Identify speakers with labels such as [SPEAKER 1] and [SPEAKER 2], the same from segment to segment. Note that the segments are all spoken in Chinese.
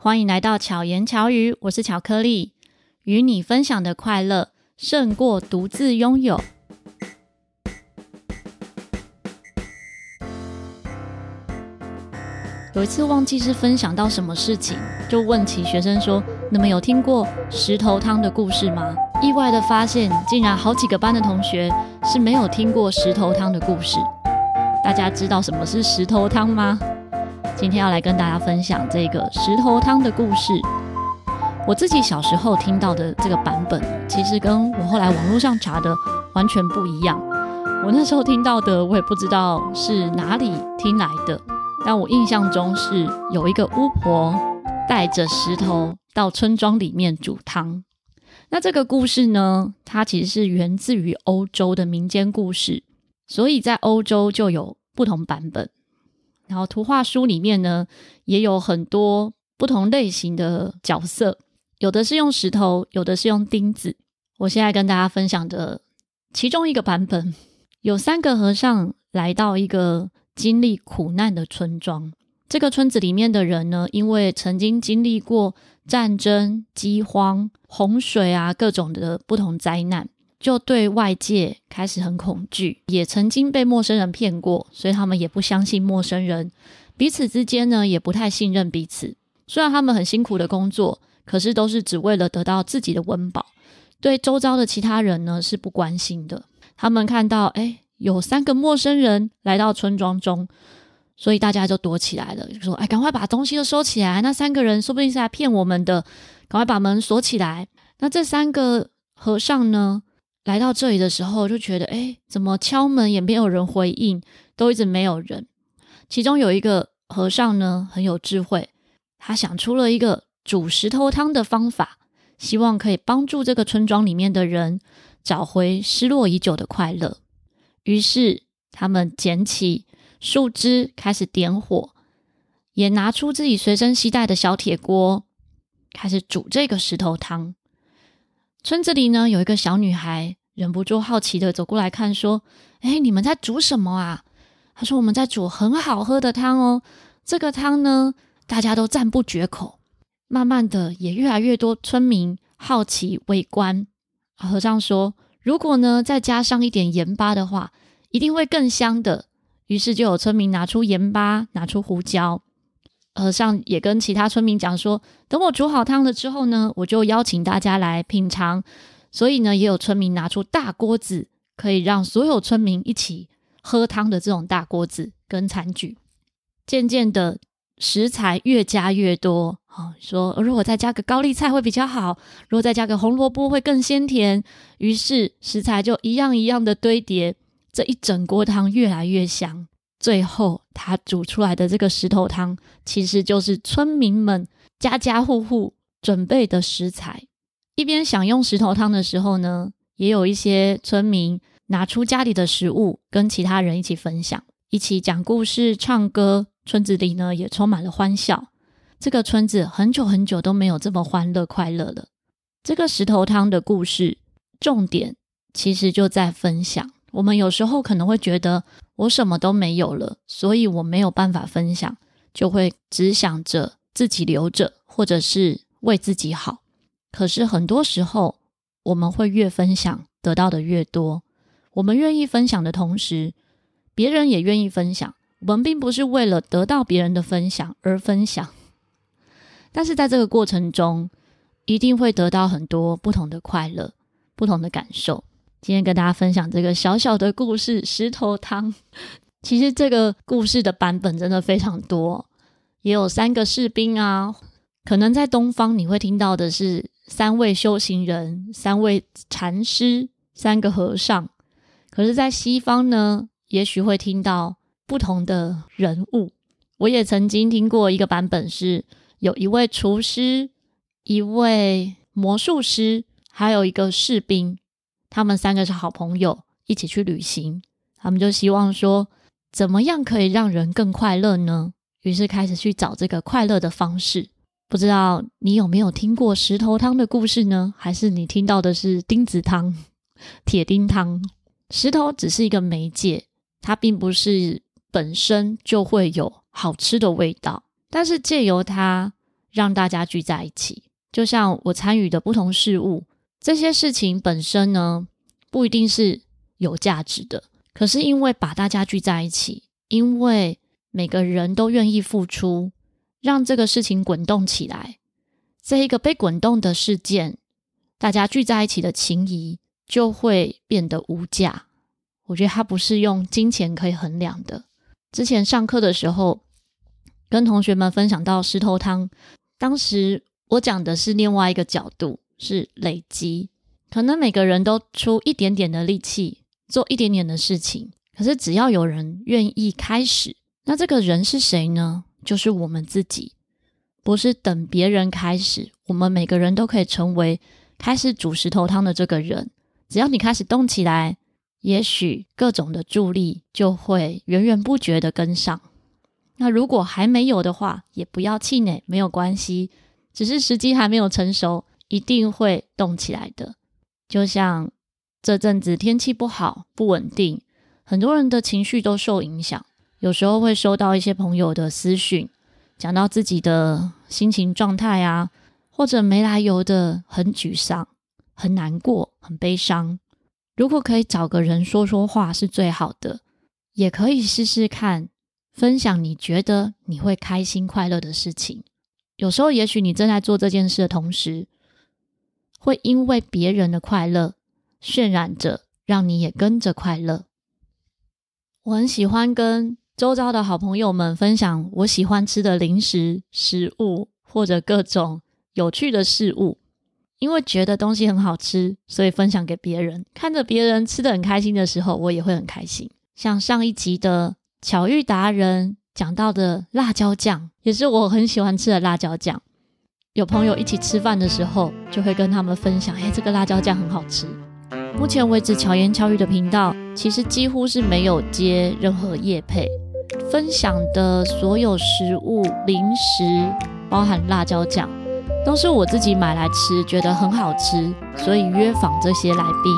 [SPEAKER 1] 欢迎来到巧言巧语，我是巧克力，与你分享的快乐胜过独自拥有。有一次忘记是分享到什么事情，就问起学生说：“你们有听过石头汤的故事吗？”意外的发现，竟然好几个班的同学是没有听过石头汤的故事。大家知道什么是石头汤吗？今天要来跟大家分享这个石头汤的故事。我自己小时候听到的这个版本，其实跟我后来网络上查的完全不一样。我那时候听到的，我也不知道是哪里听来的，但我印象中是有一个巫婆带着石头到村庄里面煮汤。那这个故事呢，它其实是源自于欧洲的民间故事，所以在欧洲就有不同版本。然后图画书里面呢，也有很多不同类型的角色，有的是用石头，有的是用钉子。我现在跟大家分享的其中一个版本，有三个和尚来到一个经历苦难的村庄。这个村子里面的人呢，因为曾经经历过战争、饥荒、洪水啊，各种的不同灾难。就对外界开始很恐惧，也曾经被陌生人骗过，所以他们也不相信陌生人。彼此之间呢，也不太信任彼此。虽然他们很辛苦的工作，可是都是只为了得到自己的温饱，对周遭的其他人呢，是不关心的。他们看到，哎，有三个陌生人来到村庄中，所以大家就躲起来了，就说：“哎，赶快把东西都收起来，那三个人说不定是来骗我们的，赶快把门锁起来。”那这三个和尚呢？来到这里的时候，就觉得，哎，怎么敲门也没有人回应，都一直没有人。其中有一个和尚呢，很有智慧，他想出了一个煮石头汤的方法，希望可以帮助这个村庄里面的人找回失落已久的快乐。于是，他们捡起树枝，开始点火，也拿出自己随身携带的小铁锅，开始煮这个石头汤。村子里呢，有一个小女孩。忍不住好奇的走过来看，说：“哎，你们在煮什么啊？”他说：“我们在煮很好喝的汤哦。这个汤呢，大家都赞不绝口。慢慢的，也越来越多村民好奇围观。和尚说：“如果呢，再加上一点盐巴的话，一定会更香的。”于是就有村民拿出盐巴，拿出胡椒。和尚也跟其他村民讲说：“等我煮好汤了之后呢，我就邀请大家来品尝。”所以呢，也有村民拿出大锅子，可以让所有村民一起喝汤的这种大锅子跟餐具。渐渐的，食材越加越多。好，说如果再加个高丽菜会比较好，如果再加个红萝卜会更鲜甜。于是食材就一样一样的堆叠，这一整锅汤越来越香。最后，他煮出来的这个石头汤，其实就是村民们家家户户准备的食材。一边享用石头汤的时候呢，也有一些村民拿出家里的食物跟其他人一起分享，一起讲故事、唱歌。村子里呢也充满了欢笑。这个村子很久很久都没有这么欢乐快乐了。这个石头汤的故事重点其实就在分享。我们有时候可能会觉得我什么都没有了，所以我没有办法分享，就会只想着自己留着，或者是为自己好。可是很多时候，我们会越分享，得到的越多。我们愿意分享的同时，别人也愿意分享。我们并不是为了得到别人的分享而分享，但是在这个过程中，一定会得到很多不同的快乐、不同的感受。今天跟大家分享这个小小的故事——石头汤。其实这个故事的版本真的非常多，也有三个士兵啊。可能在东方，你会听到的是三位修行人、三位禅师、三个和尚。可是，在西方呢，也许会听到不同的人物。我也曾经听过一个版本是，有一位厨师、一位魔术师，还有一个士兵。他们三个是好朋友，一起去旅行。他们就希望说，怎么样可以让人更快乐呢？于是开始去找这个快乐的方式。不知道你有没有听过石头汤的故事呢？还是你听到的是钉子汤、铁钉汤？石头只是一个媒介，它并不是本身就会有好吃的味道。但是借由它，让大家聚在一起。就像我参与的不同事物，这些事情本身呢，不一定是有价值的。可是因为把大家聚在一起，因为每个人都愿意付出，让这个事情滚动起来，这一个被滚动的事件，大家聚在一起的情谊就会变得无价。我觉得它不是用金钱可以衡量的。之前上课的时候，跟同学们分享到石头汤，当时我讲的是另外一个角度，是累积。可能每个人都出一点点的力气，做一点点的事情，可是只要有人愿意开始，那这个人是谁呢？就是我们自己，不是等别人开始，我们每个人都可以成为开始煮石头汤的这个人。只要你开始动起来。也许各种的助力就会源源不绝的跟上。那如果还没有的话，也不要气馁，没有关系，只是时机还没有成熟，一定会动起来的。就像这阵子天气不好、不稳定，很多人的情绪都受影响。有时候会收到一些朋友的私讯，讲到自己的心情状态啊，或者没来由的很沮丧、很难过、很悲伤。如果可以找个人说说话是最好的，也可以试试看分享你觉得你会开心快乐的事情。有时候，也许你正在做这件事的同时，会因为别人的快乐渲染着，让你也跟着快乐。我很喜欢跟周遭的好朋友们分享我喜欢吃的零食、食物或者各种有趣的事物。因为觉得东西很好吃，所以分享给别人。看着别人吃得很开心的时候，我也会很开心。像上一集的巧遇达人讲到的辣椒酱，也是我很喜欢吃的辣椒酱。有朋友一起吃饭的时候，就会跟他们分享：“哎，这个辣椒酱很好吃。”目前为止，巧言巧语的频道其实几乎是没有接任何业配，分享的所有食物、零食，包含辣椒酱。都是我自己买来吃，觉得很好吃，所以约访这些来宾。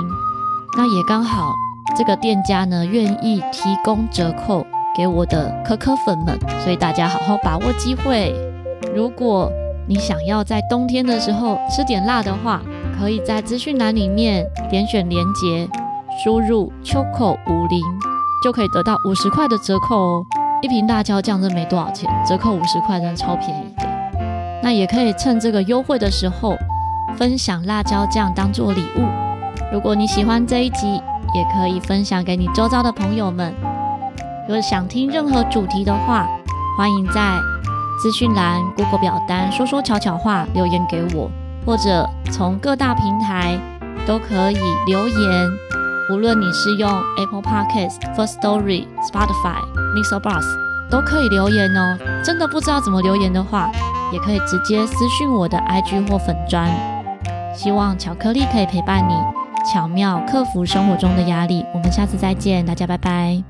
[SPEAKER 1] 那也刚好，这个店家呢愿意提供折扣给我的可可粉们，所以大家好好把握机会。如果你想要在冬天的时候吃点辣的话，可以在资讯栏里面点选连结，输入秋口五零，就可以得到五十块的折扣哦。一瓶辣椒酱真没多少钱，折扣五十块真的超便宜的。那也可以趁这个优惠的时候分享辣椒酱当做礼物。如果你喜欢这一集，也可以分享给你周遭的朋友们。如果想听任何主题的话，欢迎在资讯栏 Google 表单说说悄悄话留言给我，或者从各大平台都可以留言。无论你是用 Apple Podcast、First Story、Spotify、MixerBox 都可以留言哦。真的不知道怎么留言的话，也可以直接私讯我的 IG 或粉专，希望巧克力可以陪伴你，巧妙克服生活中的压力。我们下次再见，大家拜拜。